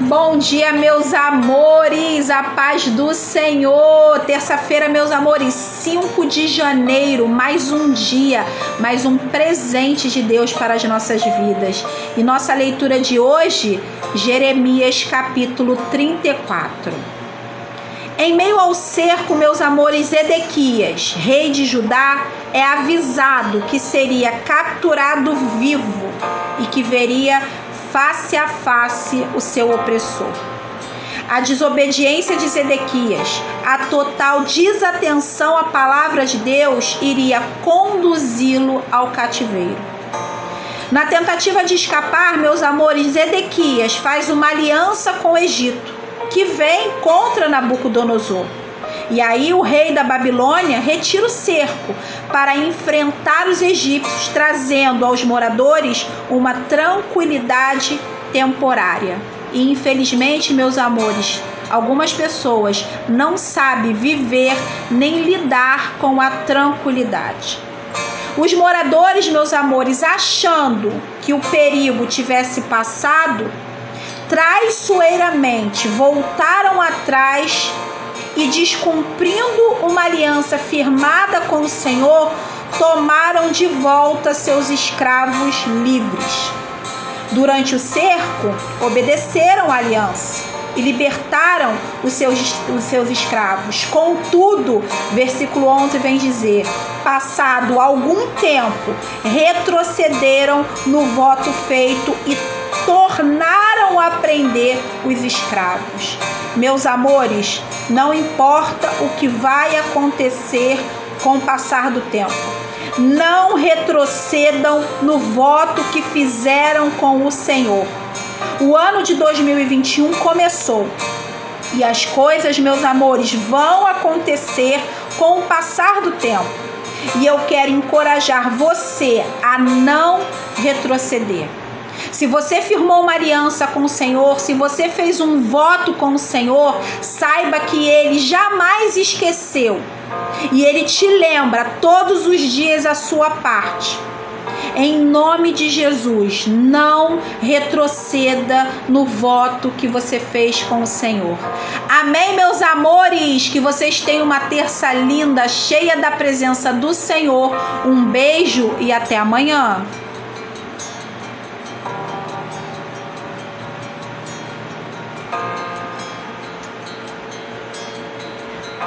Bom dia, meus amores, a paz do Senhor. Terça-feira, meus amores, 5 de janeiro, mais um dia, mais um presente de Deus para as nossas vidas. E nossa leitura de hoje, Jeremias capítulo 34. Em meio ao cerco, meus amores, Edequias, rei de Judá, é avisado que seria capturado vivo e que veria face a face o seu opressor. A desobediência de Zedequias, a total desatenção à palavra de Deus iria conduzi-lo ao cativeiro. Na tentativa de escapar, meus amores, Zedequias faz uma aliança com o Egito, que vem contra Nabucodonosor. E aí o rei da Babilônia retira o cerco para enfrentar os egípcios, trazendo aos moradores uma tranquilidade temporária. E infelizmente, meus amores, algumas pessoas não sabem viver nem lidar com a tranquilidade. Os moradores, meus amores, achando que o perigo tivesse passado, traiçoeiramente voltaram atrás e, descumprindo uma aliança firmada com o Senhor, tomaram de volta seus escravos livres. Durante o cerco, obedeceram à aliança e libertaram os seus, os seus escravos. Contudo, versículo 11 vem dizer: passado algum tempo, retrocederam no voto feito e tornaram a prender os escravos. Meus amores, não importa o que vai acontecer com o passar do tempo. Não retrocedam no voto que fizeram com o Senhor. O ano de 2021 começou. E as coisas, meus amores, vão acontecer com o passar do tempo. E eu quero encorajar você a não retroceder. Se você firmou uma aliança com o Senhor, se você fez um voto com o Senhor, saiba que ele jamais esqueceu. E ele te lembra todos os dias a sua parte. Em nome de Jesus, não retroceda no voto que você fez com o Senhor. Amém, meus amores? Que vocês tenham uma terça linda, cheia da presença do Senhor. Um beijo e até amanhã.